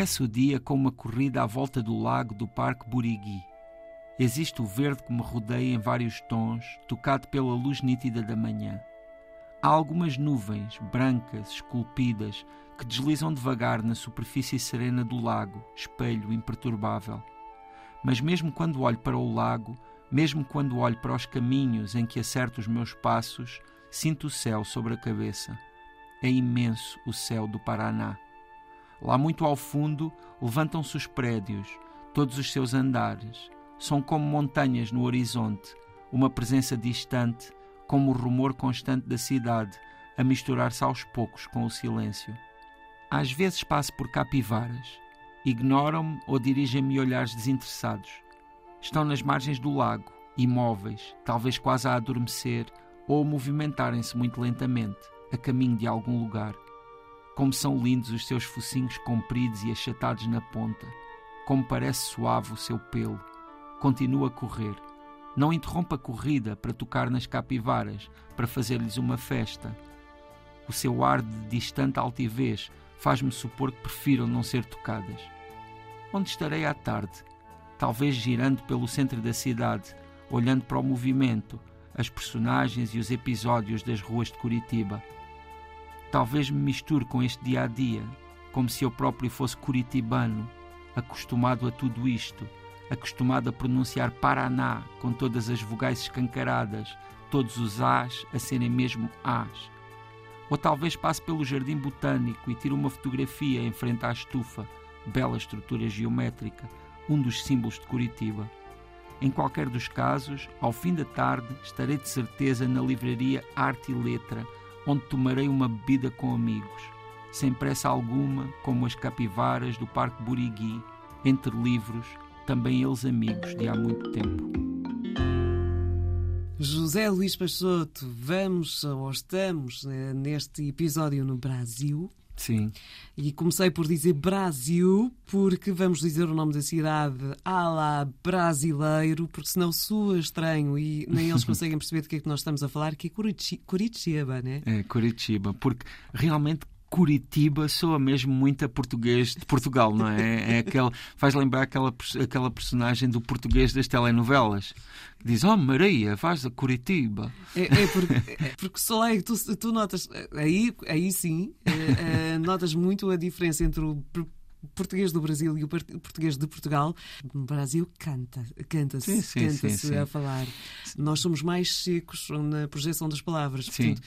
Começo o dia com uma corrida à volta do lago do Parque Burigui. Existe o verde que me rodeia em vários tons, tocado pela luz nítida da manhã. Há algumas nuvens, brancas, esculpidas, que deslizam devagar na superfície serena do lago, espelho imperturbável. Mas mesmo quando olho para o lago, mesmo quando olho para os caminhos em que acerto os meus passos, sinto o céu sobre a cabeça. É imenso o céu do Paraná. Lá muito ao fundo levantam-se os prédios, todos os seus andares. São como montanhas no horizonte, uma presença distante, como o rumor constante da cidade, a misturar-se aos poucos com o silêncio. Às vezes passo por capivaras. Ignoram-me ou dirigem-me olhares desinteressados. Estão nas margens do lago, imóveis, talvez quase a adormecer ou movimentarem-se muito lentamente, a caminho de algum lugar. Como são lindos os seus focinhos compridos e achatados na ponta. Como parece suave o seu pelo. Continua a correr. Não interrompa a corrida para tocar nas capivaras, para fazer-lhes uma festa. O seu ar de distante altivez faz-me supor que prefiram não ser tocadas. Onde estarei à tarde? Talvez girando pelo centro da cidade, olhando para o movimento, as personagens e os episódios das ruas de Curitiba. Talvez me misture com este dia a dia, como se eu próprio fosse curitibano, acostumado a tudo isto, acostumado a pronunciar Paraná com todas as vogais escancaradas, todos os As a serem mesmo As. Ou talvez passe pelo jardim botânico e tire uma fotografia em frente à estufa, bela estrutura geométrica, um dos símbolos de Curitiba. Em qualquer dos casos, ao fim da tarde, estarei de certeza na livraria Arte e Letra onde tomarei uma bebida com amigos, sem pressa alguma, como as capivaras do Parque Burigui, entre livros, também eles amigos de há muito tempo. José Luís Peixoto, vamos ou estamos eh, neste episódio no Brasil. Sim. E comecei por dizer Brasil, porque vamos dizer o nome da cidade à la brasileiro, porque senão soa estranho e nem eles conseguem perceber do que é que nós estamos a falar, que é Curitiba, né? É, Curitiba, porque realmente Curitiba soa mesmo muito a português de Portugal, não é? é aquele, faz lembrar aquela, aquela personagem do português das telenovelas. Que diz, oh Maria, vais a Curitiba. É, é porque, é porque Soleil, tu, tu notas, aí, aí sim, é, é, notas muito a diferença entre o português do Brasil e o português de Portugal, no Brasil canta, canta-se, canta-se a falar. Nós somos mais secos na projeção das palavras. Sim. Portanto,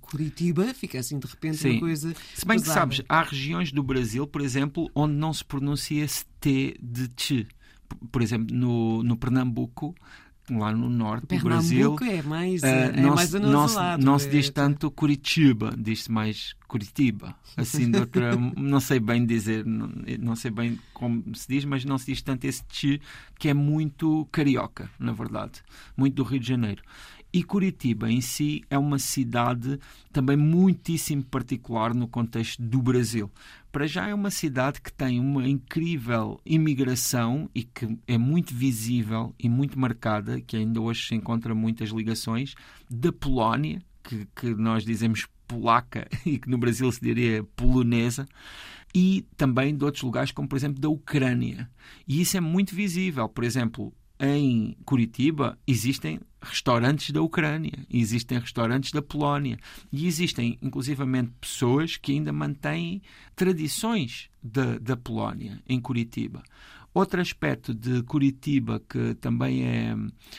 Curitiba fica assim de repente sim. uma coisa. Se bem pesada. que sabes, há regiões do Brasil, por exemplo, onde não se pronuncia esse T de T. Por exemplo, no, no Pernambuco lá no norte do Brasil. é mais, uh, é não, mais se, não, não se diz tanto Curitiba, diz-se mais Curitiba. Assim, de outra, não sei bem dizer, não, não, sei bem como se diz, mas não se diz tanto esse chi que é muito carioca, na verdade, muito do Rio de Janeiro. E Curitiba em si é uma cidade também muitíssimo particular no contexto do Brasil. Para já é uma cidade que tem uma incrível imigração e que é muito visível e muito marcada, que ainda hoje se encontra muitas ligações, da Polónia, que, que nós dizemos polaca e que no Brasil se diria polonesa, e também de outros lugares, como por exemplo da Ucrânia. E isso é muito visível. Por exemplo, em Curitiba existem restaurantes da Ucrânia, existem restaurantes da Polónia e existem inclusivamente pessoas que ainda mantêm tradições da, da Polónia em Curitiba. Outro aspecto de Curitiba que também é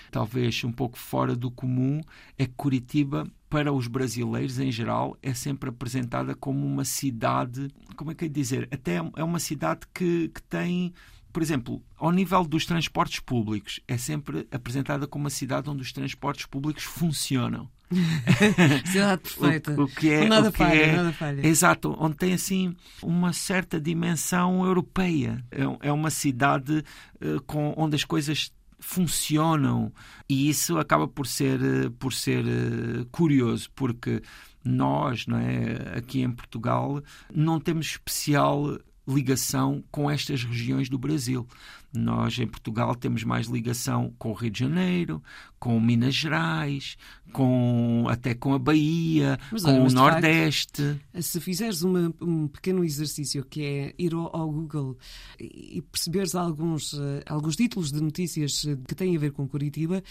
talvez um pouco fora do comum é que Curitiba, para os brasileiros em geral, é sempre apresentada como uma cidade, como é que é dizer? Até é uma cidade que, que tem por exemplo, ao nível dos transportes públicos, é sempre apresentada como uma cidade onde os transportes públicos funcionam. cidade perfeita. O, o que é, nada, o que falha, é, nada falha. Exato, onde tem assim uma certa dimensão europeia. É, é uma cidade uh, com, onde as coisas funcionam e isso acaba por ser, uh, por ser uh, curioso, porque nós, não é, aqui em Portugal, não temos especial ligação com estas regiões do Brasil. Nós, em Portugal, temos mais ligação com o Rio de Janeiro, com Minas Gerais, com, até com a Bahia, Mas com o mas de Nordeste. facto, se fizeres uma- um pequeno exercício que é ir ao, ao Google e perceberes alguns, eh, alguns títulos de notícias eh, que têm a ver com Curitiba,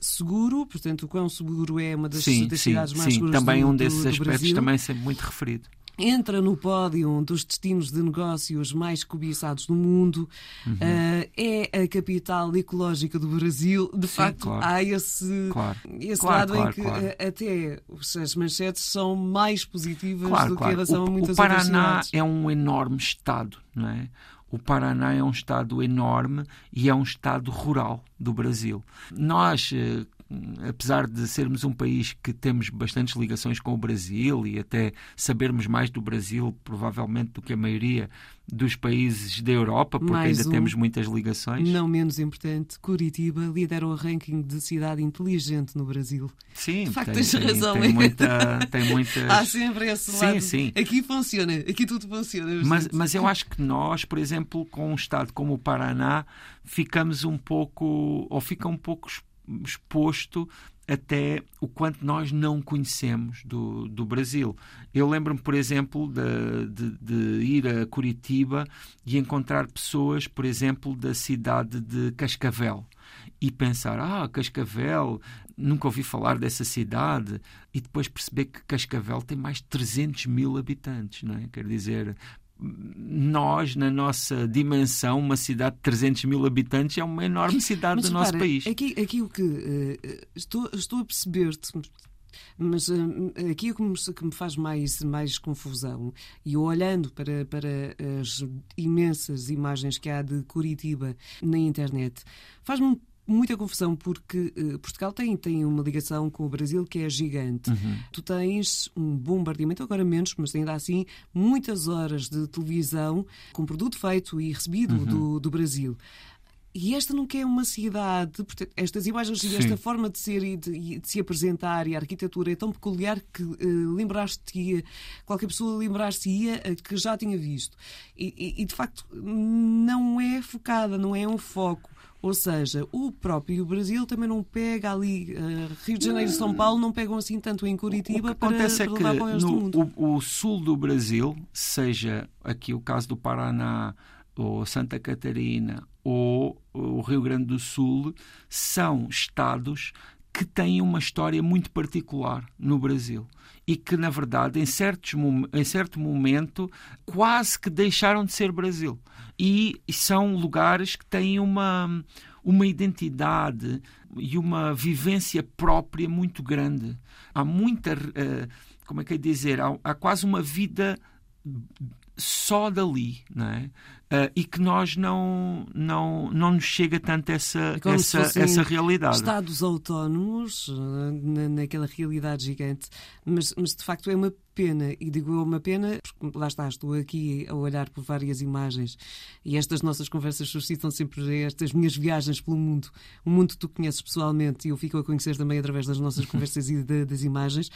seguro, portanto, o quão seguro é uma das, sim, das sim, cidades mais sim. seguras Também do, um desses do aspectos Brasil. também é sempre muito referido. Entra no pódio dos destinos de negócios mais cobiçados do mundo, Uhum. eh, é a capital ecológica do Brasil. De Sim, facto, claro. há esse, Claro. esse Claro, lado em que até os- as manchetes são mais positivas do que em relação o, a muitas o Paraná outras cidades. é um enorme estado, não é? O Paraná é um estado enorme e é um estado rural do Brasil. Nós, eh, apesar de sermos um país que temos bastantes ligações com o Brasil e até sabermos mais do Brasil, provavelmente, do que a maioria dos países da Europa, porque Mais ainda um. temos muitas ligações. Não menos importante, Curitiba lidera o ranking de cidade inteligente no Brasil. Sim, De facto, tem, tens tem- razão. Tem, muita, tem muitas. Há sempre esse Sim, lado. sim. Aqui funciona, aqui tudo funciona. Mas, mas eu acho que nós, por exemplo, com um estado como o Paraná, ficamos um pouco, ou fica um pouco exposto até o quanto nós não conhecemos do, do Brasil. Eu lembro-me, por exemplo, de, de- de ir a Curitiba e encontrar pessoas, por exemplo, da cidade de Cascavel e pensar, ah, Cascavel, nunca ouvi falar dessa cidade, e depois perceber que Cascavel tem mais de 300 mil habitantes, não é? Quer dizer, nós, na nossa dimensão, uma cidade de 300 mil habitantes é uma enorme cidade Mas do nosso país. Aqui, aqui o que eh, estou, estou a perceber-te, mas eh, aqui o que me, que me faz mais, mais confusão, e eu olhando para, para as imensas imagens que há de Curitiba na internet, faz-me muita confusão porque eh, Portugal tem, tem uma ligação com o Brasil que é gigante. Uhum. Tu tens um bombardeamento, agora menos, mas ainda assim, muitas horas de televisão com produto feito e recebido Uhum. do, do Brasil. E esta nunca é uma cidade, portanto, estas imagens e Sim. esta forma de ser e de, e de se apresentar e a arquitetura é tão peculiar que eh, lembraste-te, qualquer pessoa lembrar-se-ia eh, que já tinha visto. E, e- e, de facto não é focada, não é um foco. Ou seja, o próprio Brasil também não pega ali, eh, Rio de Janeiro e São Paulo não pegam assim tanto em Curitiba o que para, acontece para é que para o resto do mundo. no, o, o sul do Brasil, seja aqui o caso do Paraná, ou Santa Catarina, ou o Rio Grande do Sul, são estados que têm uma história muito particular no Brasil e que, na verdade, em, certos, em certo momento, quase que deixaram de ser Brasil. E são lugares que têm uma, uma identidade e uma vivência própria muito grande. Há muita, eh, como é que é dizer, há, há quase uma vida só dali, não é? Eh, e que nós não, não, não nos chega tanto essa, É como essa, essa realidade. Estados autónomos, na, naquela realidade gigante, mas, mas de facto é uma pena, e digo eu uma pena, porque lá está, estou aqui a olhar por várias imagens e estas nossas conversas suscitam sempre estas minhas viagens pelo mundo, o mundo que tu conheces pessoalmente e eu fico a conhecer também através das nossas conversas e da- das imagens,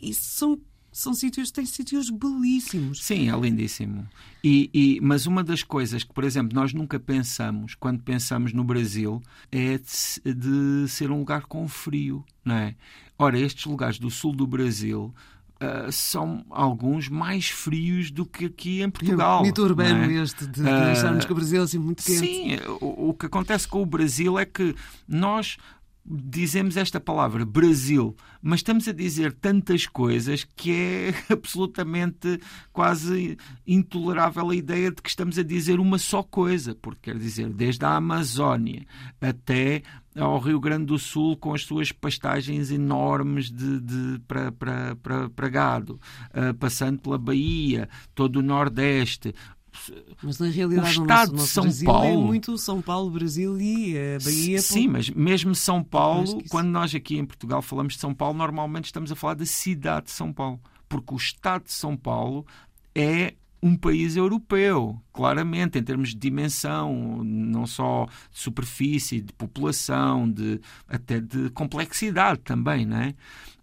e são, são sítios, têm sítios belíssimos. Sim, é lindíssimo. E, e- mas uma das coisas que, por exemplo, nós nunca pensamos quando pensamos no Brasil é de, de ser um lugar com frio, não é? Ora, estes lugares do sul do Brasil ah, são alguns mais frios do que aqui em Portugal. Mito urbano é? este de, de Ah, acharmos que o Brasil é assim muito quente. Sim, o, o que acontece com o Brasil é que nós dizemos esta palavra Brasil, mas estamos a dizer tantas coisas que é absolutamente quase intolerável a ideia de que estamos a dizer uma só coisa, porque quer dizer, desde a Amazónia até ao Rio Grande do Sul com as suas pastagens enormes de, de- para, para, para, para gado, ah, passando pela Bahia, todo o Nordeste, Mas na realidade O o estado nosso, de nosso São Brasil Paulo- é muito São Paulo, Brasil e a Bahia. Sim, mas mesmo São Paulo, quando nós aqui em Portugal falamos de São Paulo, normalmente estamos a falar da cidade de São Paulo, porque o estado de São Paulo é um país europeu, claramente, em termos de dimensão, não só de superfície, de população, de, até de complexidade também, não é?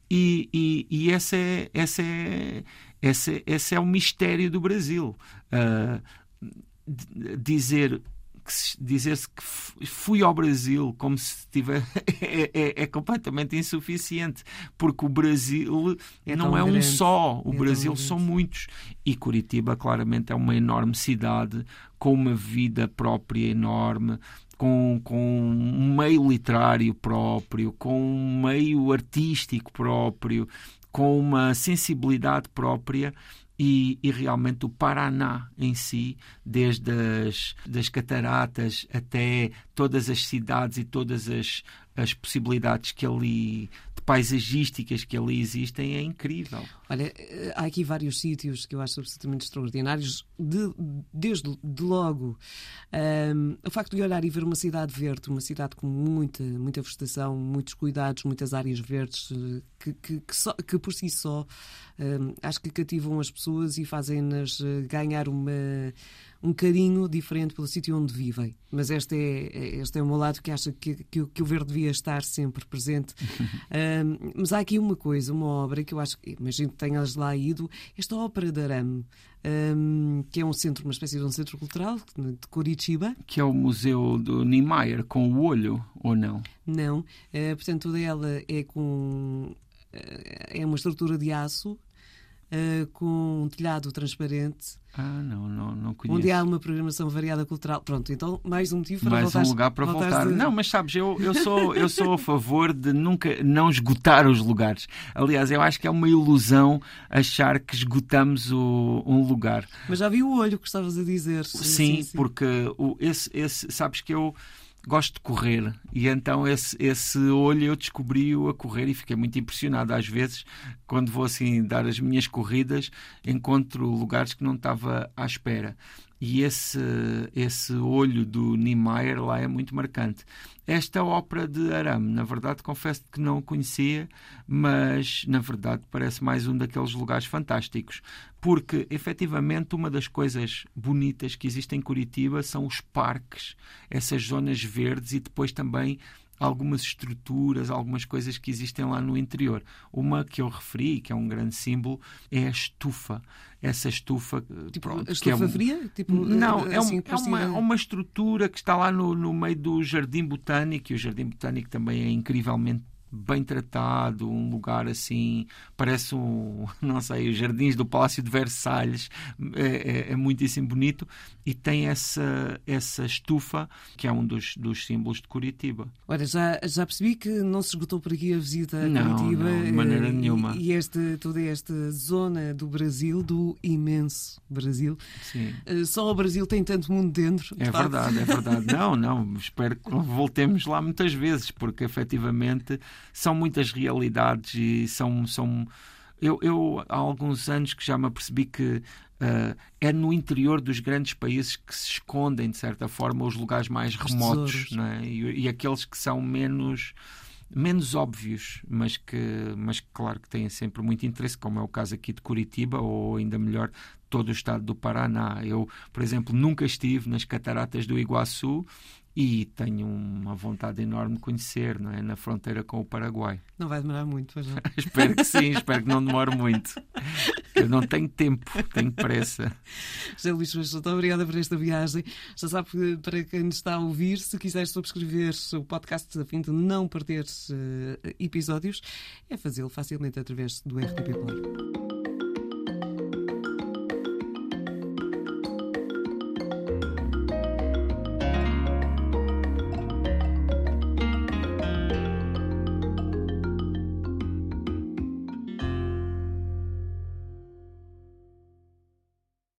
E, e, e esse, é, esse, é, esse, esse é o mistério do Brasil. Ah, dizer dizer-se que fui ao Brasil como se tiver é, é, é, completamente insuficiente porque o Brasil é não é grande. um só o é Brasil são muitos e Curitiba claramente é uma enorme cidade com uma vida própria enorme com, com um meio literário próprio com um meio artístico próprio com uma sensibilidade própria e, e, realmente o Paraná em si, desde as das cataratas até todas as cidades e todas as, as possibilidades que ali paisagísticas que ali existem é incrível. Olha, há aqui vários sítios que eu acho absolutamente extraordinários. De, desde de logo, um, o facto de olhar e ver uma cidade verde, uma cidade com muita, muita vegetação, muitos cuidados, muitas áreas verdes, eh, que, que, que, só, que por si só um, acho que cativam as pessoas e fazem-nas eh, ganhar uma um carinho diferente pelo sítio onde vivem. Mas este é, este é o meu lado que acha que, que, que o verde devia estar sempre presente. um, mas há aqui uma coisa, uma obra que eu acho que, imagino que tenhas lá ido, esta Ópera de Arame. Um, que é um centro, uma espécie de um centro cultural de Curitiba. Que é o museu do Niemeyer, com o olho, ou não? Não. Uh, portanto, toda ela é com. Uh, é uma estrutura de aço uh, com um telhado transparente. Ah, não, não, não conheço. Onde há uma programação variada cultural. Pronto, então mais um motivo para mais voltar. um lugar para voltar. De... Não, mas sabes, eu, eu, sou, eu sou a favor de nunca não esgotar os lugares. Aliás, eu acho que é uma ilusão achar que esgotamos o, um lugar. Mas já vi o olho que estavas a dizer. Sim, sim, sim. porque o, esse, esse, sabes que eu gosto de correr e então esse, esse olho eu descobri-o a correr e fiquei muito impressionado. Às vezes, quando vou assim dar as minhas corridas, encontro lugares que não estava à espera. E esse, esse olho do Niemeyer lá é muito marcante. Esta ópera de Arame, na verdade, confesso que não conhecia, mas na verdade parece mais um daqueles lugares fantásticos, porque efetivamente uma das coisas bonitas que existem em Curitiba são os parques, essas zonas verdes e depois também algumas estruturas, algumas coisas que existem lá no interior. Uma que eu referi, que é um grande símbolo, é a estufa. Essa estufa. Eh, tipo, pronto, a estufa é um... fria? Tipo, Não, eh, assim, é, um, é uma, uma, estrutura que está lá no, no meio do Jardim Botânico, e o Jardim Botânico também é incrivelmente bem tratado, um lugar assim, parece um, não sei, os jardins do Palácio de Versalhes, é, é, é muitíssimo bonito e tem essa, essa estufa que é um dos, dos símbolos de Curitiba. Olha, já, já percebi que não se esgotou por aqui a visita a Curitiba. Não, de maneira e, nenhuma. E este, toda esta zona do Brasil, do imenso Brasil. Sim. Eh, só o Brasil tem tanto mundo dentro. É verdade, é verdade. Não, não, espero que voltemos lá muitas vezes, porque efetivamente são muitas realidades e são. são eu, eu há alguns anos que já me apercebi que Uh, é no interior dos grandes países que se escondem, de certa forma, os lugares mais remotos é? e, e, aqueles que são menos, menos óbvios, mas que, mas claro que têm sempre muito interesse, como é o caso aqui de Curitiba, ou ainda melhor, todo o estado do Paraná. Eu, por exemplo, nunca estive nas cataratas do Iguaçu e tenho uma vontade enorme de conhecer, não é? Na fronteira com o Paraguai. Não vai demorar muito, pois não? espero que sim, espero que não demore muito. Eu não tenho tempo, tenho pressa. José Luís muito obrigada por esta viagem. Já sabe que para quem nos está a ouvir, se quiser subscrever o podcast a fim de não perder uh, episódios, é fazê-lo facilmente através do RTP Play.